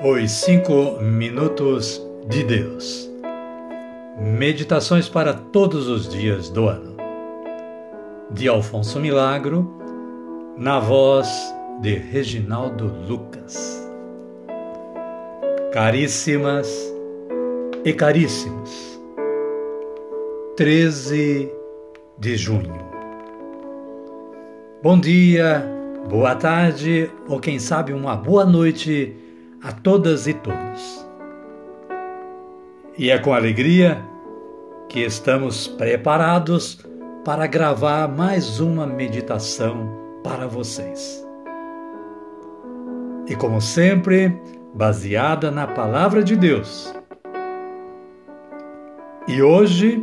Os Cinco Minutos de Deus. Meditações para todos os dias do ano. De Alfonso Milagro, na voz de Reginaldo Lucas. Caríssimas e caríssimos, 13 de junho. Bom dia, boa tarde ou quem sabe uma boa noite a todas e todos. E é com alegria que estamos preparados para gravar mais uma meditação para vocês. E como sempre, baseada na Palavra de Deus. E hoje,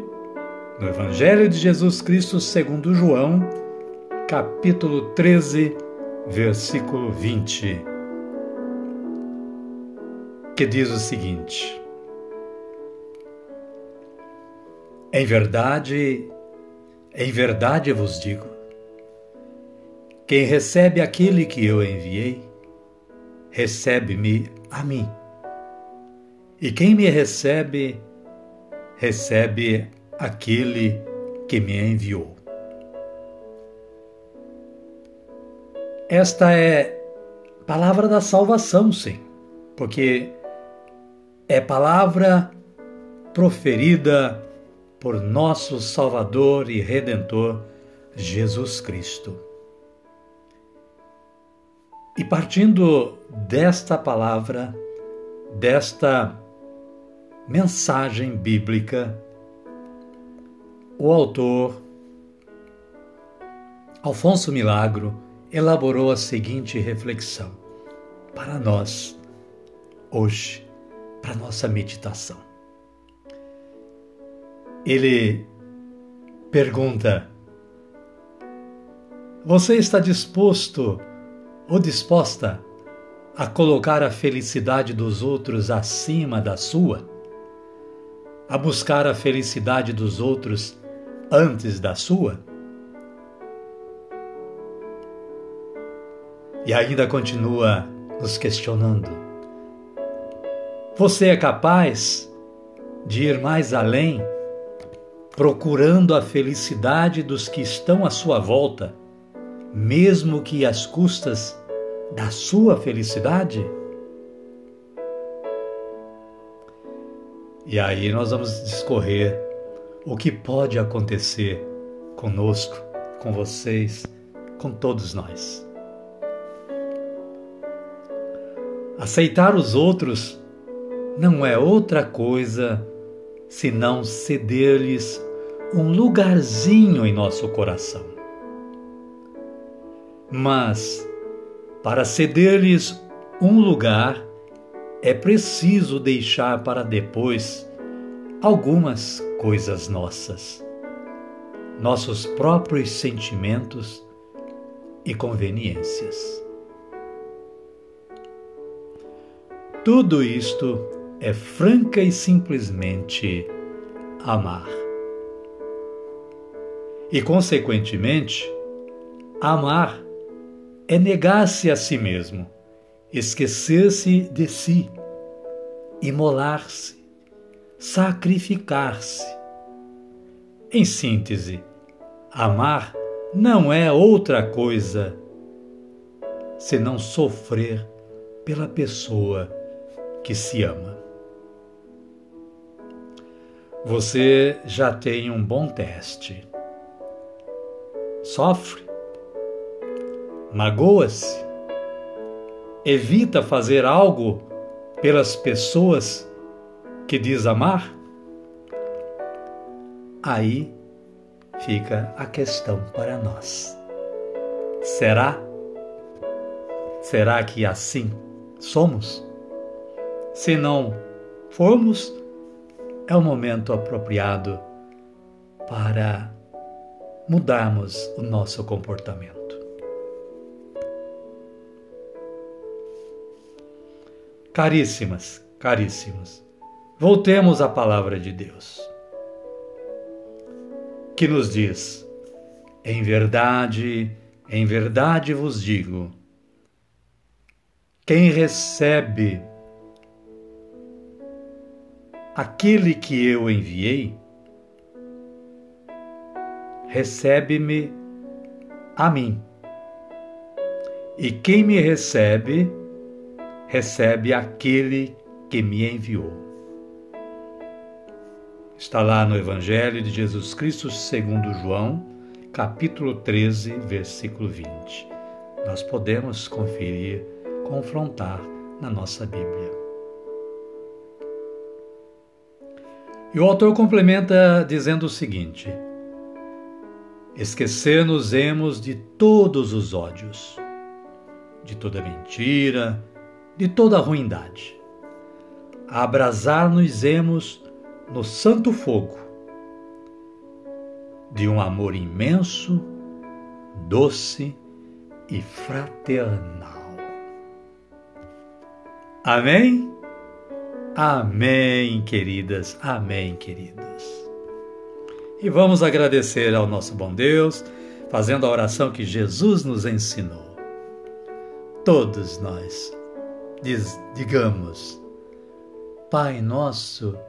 no Evangelho de Jesus Cristo segundo João, capítulo 13, versículo 20 que diz o seguinte: Em verdade, em verdade vos digo, quem recebe aquele que eu enviei, recebe-me a mim. E quem me recebe, recebe aquele que me enviou. Esta é palavra da salvação, sim, porque é palavra proferida por nosso Salvador e Redentor Jesus Cristo. E partindo desta palavra, desta mensagem bíblica, o autor Alfonso Milagro elaborou a seguinte reflexão para nós hoje para nossa meditação. Ele pergunta: Você está disposto ou disposta a colocar a felicidade dos outros acima da sua? A buscar a felicidade dos outros antes da sua? E ainda continua nos questionando você é capaz de ir mais além, procurando a felicidade dos que estão à sua volta, mesmo que às custas da sua felicidade? E aí nós vamos discorrer o que pode acontecer conosco, com vocês, com todos nós. Aceitar os outros não é outra coisa senão ceder-lhes um lugarzinho em nosso coração. Mas, para ceder-lhes um lugar, é preciso deixar para depois algumas coisas nossas, nossos próprios sentimentos e conveniências. Tudo isto é franca e simplesmente amar. E, consequentemente, amar é negar-se a si mesmo, esquecer-se de si, imolar-se, sacrificar-se. Em síntese, amar não é outra coisa senão sofrer pela pessoa que se ama. Você já tem um bom teste. Sofre, magoa-se, evita fazer algo pelas pessoas que diz amar? Aí fica a questão para nós. Será? Será que assim somos? Se não formos, é o momento apropriado para mudarmos o nosso comportamento. Caríssimas, caríssimos, voltemos à palavra de Deus, que nos diz: Em verdade, em verdade vos digo, quem recebe aquele que eu enviei, recebe-me a mim. E quem me recebe, recebe aquele que me enviou. Está lá no Evangelho de Jesus Cristo segundo João, capítulo 13, versículo 20. Nós podemos conferir, confrontar na nossa Bíblia. E o autor complementa dizendo o seguinte: Esquecer-nos-emos de todos os ódios, de toda mentira, de toda ruindade. Abrasar-nos-emos no santo fogo de um amor imenso, doce e fraternal. Amém? Amém, queridas, amém, queridos. E vamos agradecer ao nosso bom Deus, fazendo a oração que Jesus nos ensinou. Todos nós diz, digamos: Pai nosso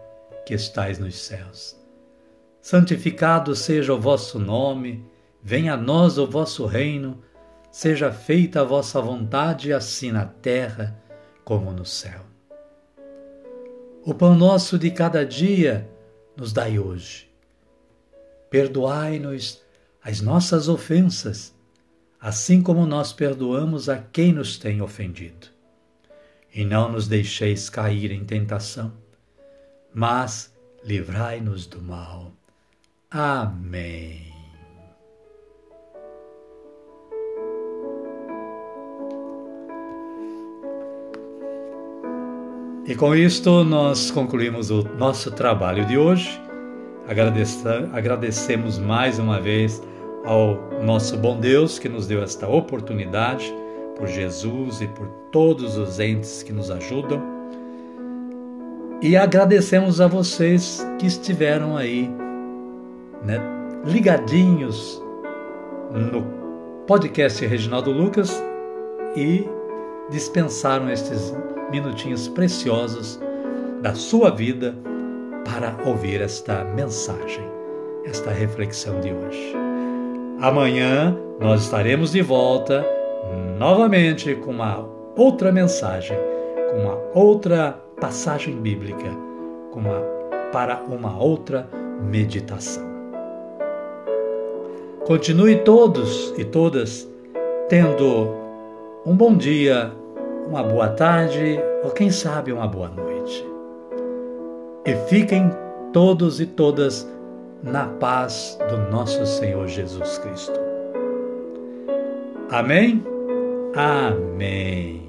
que estais nos céus, santificado seja o vosso nome, venha a nós o vosso reino, seja feita a vossa vontade, assim na terra como no céu. O pão nosso de cada dia nos dai hoje. Perdoai-nos as nossas ofensas, assim como nós perdoamos a quem nos tem ofendido. E não nos deixeis cair em tentação, mas livrai-nos do mal. Amém. E com isto nós concluímos o nosso trabalho de hoje. Agradecemos mais uma vez ao nosso bom Deus que nos deu esta oportunidade, por Jesus e por todos os entes que nos ajudam. E agradecemos a vocês que estiveram aí, né, ligadinhos no podcast Reginaldo Lucas e dispensaram estes minutinhos preciosos da sua vida para ouvir esta mensagem, esta reflexão de hoje. Amanhã nós estaremos de volta novamente com uma outra mensagem, com uma outra passagem bíblica, com uma, para uma outra meditação. Continue todos e todas tendo um bom dia uma boa tarde ou quem sabe uma boa noite. E fiquem todos e todas na paz do nosso Senhor Jesus Cristo. Amém? Amém.